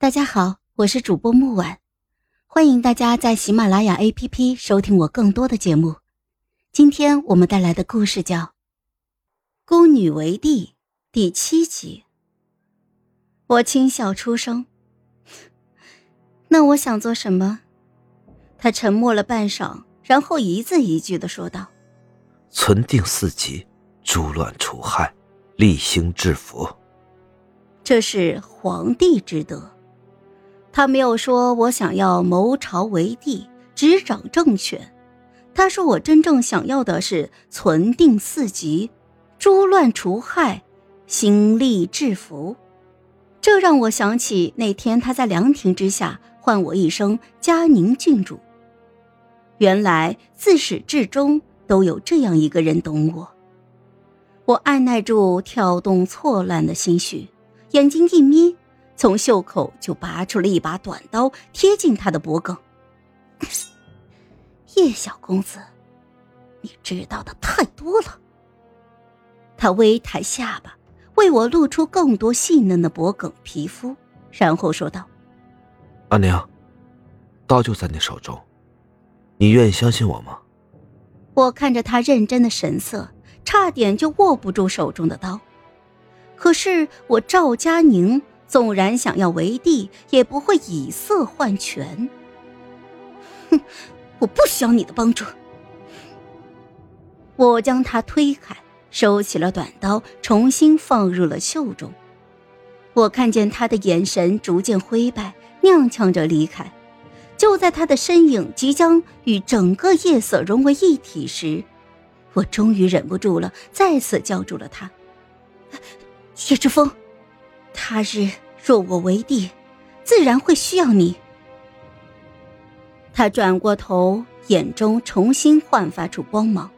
大家好，我是主播木婉，欢迎大家在喜马拉雅 APP 收听我更多的节目。今天我们带来的故事叫《孤女为帝》第七集。我轻笑出声：“ 那我想做什么？”他沉默了半晌，然后一字一句的说道：“存定四极，诛乱除害，立兴治福。”这是皇帝之德。他没有说我想要谋朝为帝，执掌政权。他说我真正想要的是存定四极，诛乱除害，兴利治福。这让我想起那天他在凉亭之下唤我一声嘉宁郡主。原来自始至终都有这样一个人懂我。我按耐住跳动错乱的心绪。眼睛一眯，从袖口就拔出了一把短刀，贴近他的脖颈。叶小公子，你知道的太多了。他微抬下巴，为我露出更多细嫩的脖颈皮肤，然后说道：“阿娘，刀就在你手中，你愿意相信我吗？”我看着他认真的神色，差点就握不住手中的刀。可是我赵佳宁纵然想要为帝，也不会以色换权。哼，我不需要你的帮助。我将他推开，收起了短刀，重新放入了袖中。我看见他的眼神逐渐灰败，踉跄着离开。就在他的身影即将与整个夜色融为一体时，我终于忍不住了，再次叫住了他。叶之风，他日若我为帝，自然会需要你。他转过头，眼中重新焕发出光芒。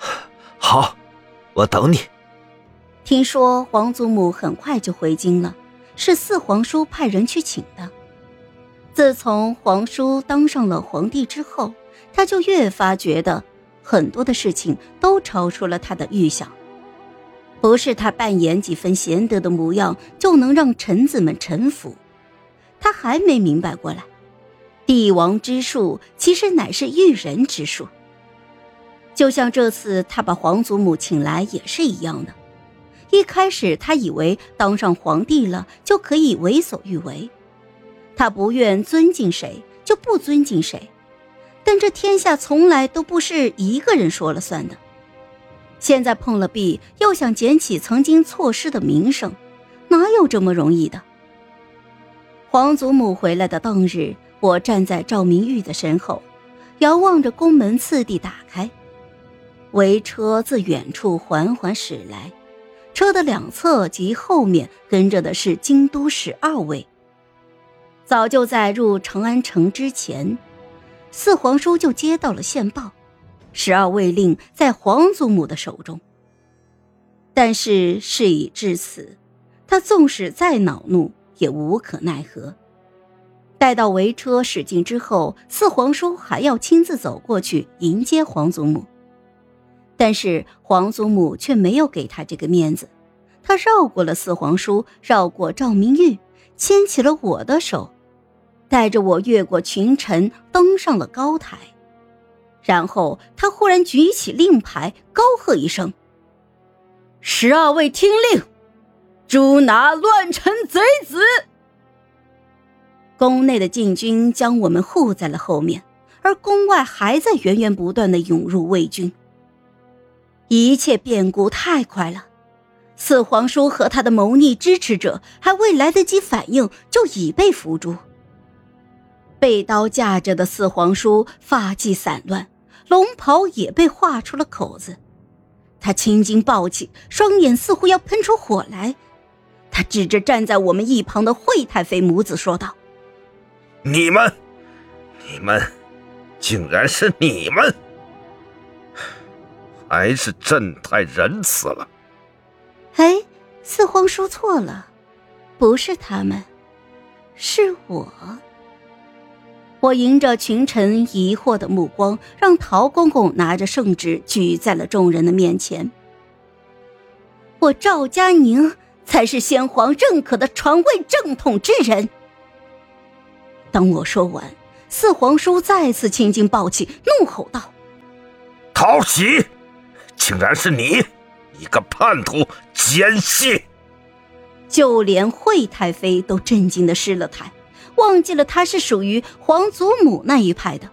好，我等你。听说皇祖母很快就回京了，是四皇叔派人去请的。自从皇叔当上了皇帝之后，他就越发觉得很多的事情都超出了他的预想。不是他扮演几分贤德的模样就能让臣子们臣服，他还没明白过来，帝王之术其实乃是育人之术。就像这次他把皇祖母请来也是一样的，一开始他以为当上皇帝了就可以为所欲为，他不愿尊敬谁就不尊敬谁，但这天下从来都不是一个人说了算的。现在碰了壁，又想捡起曾经错失的名声，哪有这么容易的？皇祖母回来的当日，我站在赵明玉的身后，遥望着宫门次第打开，围车自远处缓缓驶来，车的两侧及后面跟着的是京都十二位。早就在入长安城之前，四皇叔就接到了线报。十二位令在皇祖母的手中，但是事已至此，他纵使再恼怒也无可奈何。待到围车驶近之后，四皇叔还要亲自走过去迎接皇祖母，但是皇祖母却没有给他这个面子，他绕过了四皇叔，绕过赵明玉，牵起了我的手，带着我越过群臣，登上了高台。然后他忽然举起令牌，高喝一声：“十二位听令，诛拿乱臣贼子！”宫内的禁军将我们护在了后面，而宫外还在源源不断的涌入魏军。一切变故太快了，四皇叔和他的谋逆支持者还未来得及反应，就已被俘住。被刀架着的四皇叔发髻散乱。龙袍也被划出了口子，他青筋暴起，双眼似乎要喷出火来。他指着站在我们一旁的惠太妃母子说道：“你们，你们，竟然是你们！还是朕太仁慈了。”哎，四皇说错了，不是他们，是我。我迎着群臣疑惑的目光，让陶公公拿着圣旨举在了众人的面前。我赵佳宁才是先皇认可的传位正统之人，当我说完，四皇叔再次青筋暴起，怒吼道：“陶喜，竟然是你，一个叛徒奸细！”就连惠太妃都震惊的失了态，忘记了他是属于皇祖母那一派的。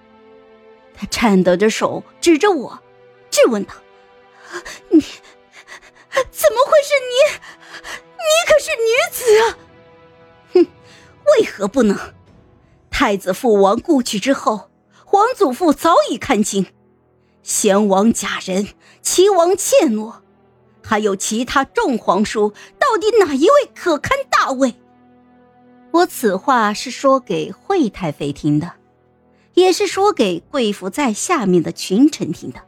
他颤抖着手指着我，质问道：“你怎么会是你？你可是女子啊！”哼，为何不能？太子父王故去之后，皇祖父早已看清，贤王假仁，齐王怯懦，还有其他众皇叔，到底哪一位可堪大位？我此话是说给惠太妃听的。也是说给贵府在下面的群臣听的。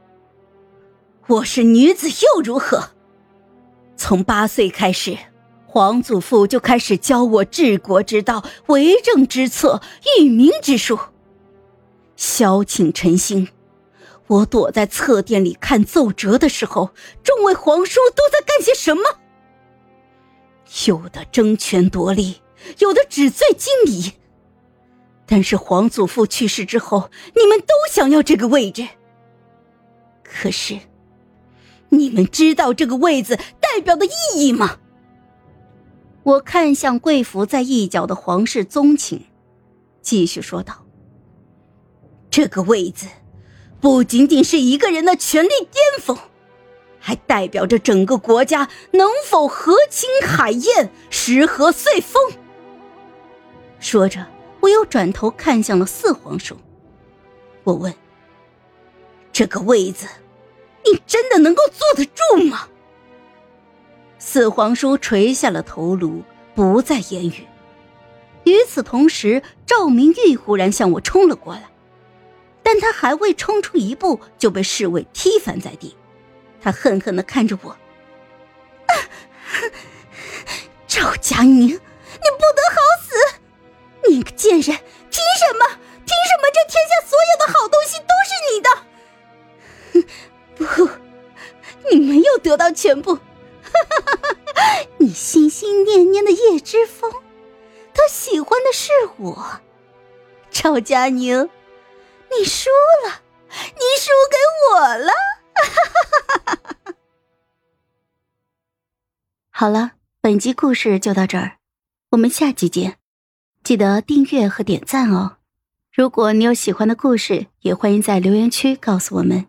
我是女子又如何？从八岁开始，皇祖父就开始教我治国之道、为政之策、育民之术。萧请臣心，我躲在侧殿里看奏折的时候，众位皇叔都在干些什么？有的争权夺利，有的纸醉金迷。但是皇祖父去世之后，你们都想要这个位置。可是，你们知道这个位子代表的意义吗？我看向跪伏在一角的皇室宗亲，继续说道：“这个位子，不仅仅是一个人的权力巅峰，还代表着整个国家能否和亲海晏、时和岁丰。”说着。我又转头看向了四皇叔，我问：“这个位子，你真的能够坐得住吗？”四皇叔垂下了头颅，不再言语。与此同时，赵明玉忽然向我冲了过来，但他还未冲出一步，就被侍卫踢翻在地。他恨恨的看着我：“赵佳宁，你不得好！”你个贱人，凭什么？凭什么这天下所有的好东西都是你的？哼 不，你没有得到全部。你心心念念的叶之风，他喜欢的是我。赵佳宁，你输了，你输给我了。好了，本集故事就到这儿，我们下集见。记得订阅和点赞哦！如果你有喜欢的故事，也欢迎在留言区告诉我们。